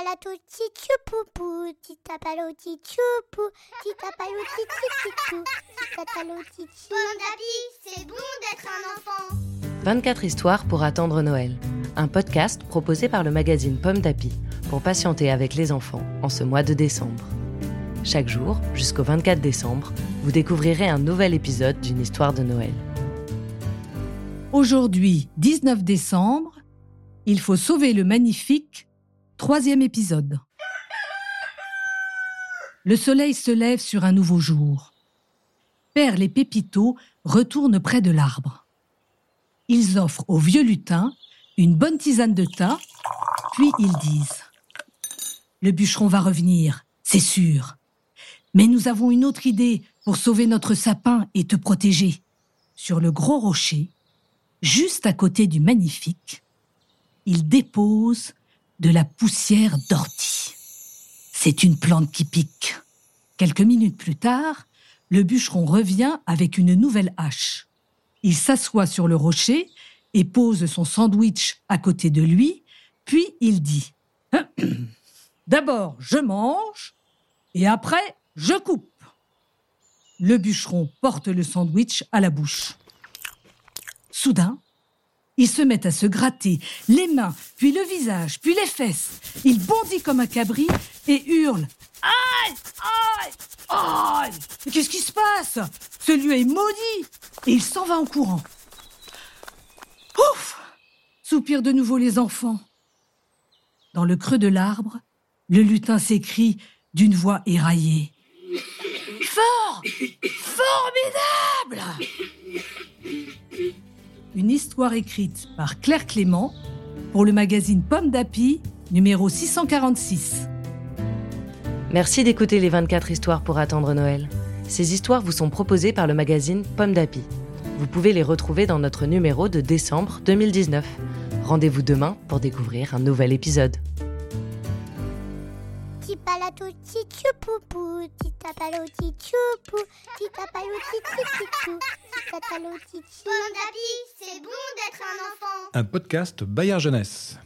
Titapalato titioupoupou, titapalo titioupoupou, titapalo titioupoupou, titapalo titioupoupou. Pomme d'api, c'est bon d'être un enfant. 24 histoires pour attendre Noël. Un podcast proposé par le magazine Pomme d'Api pour patienter avec les enfants en ce mois de décembre. Chaque jour, jusqu'au 24 décembre, vous découvrirez un nouvel épisode d'une histoire de Noël. Aujourd'hui, 19 décembre, il faut sauver le magnifique, troisième épisode. Le soleil se lève sur un nouveau jour. Perle et Pépito retournent près de l'arbre. Ils offrent au vieux lutin une bonne tisane de thym, puis ils disent Le bûcheron va revenir, c'est sûr. Mais nous avons une autre idée pour sauver notre sapin et te protéger. Sur le gros rocher, juste à côté du magnifique, il dépose de la poussière d'ortie. C'est une plante qui pique. Quelques minutes plus tard, le bûcheron revient avec une nouvelle hache. Il s'assoit sur le rocher et pose son sandwich à côté de lui, puis il dit D'abord, je mange, et après, je coupe. Le bûcheron porte le sandwich à la bouche. Soudain, il se met à se gratter les mains, puis le visage, puis les fesses. Il bondit comme un cabri et hurle Aïe Aïe Aïe qu'est-ce qui se passe? Ce lieu est maudit Et il s'en va en courant. Ouf soupirent de nouveau les enfants. Dans le creux de l'arbre, le lutin s'écrie d'une voix éraillée. Fort Formidable Une histoire écrite par Claire Clément pour le magazine Pomme d'Api, numéro 646. Merci d'écouter les 24 histoires pour attendre Noël. Ces histoires vous sont proposées par le magazine Pomme d'Api. Vous pouvez les retrouver dans notre numéro de décembre 2019. Rendez-vous demain pour découvrir un nouvel épisode. C'est bon d'être un enfant. Un podcast Bayard Jeunesse.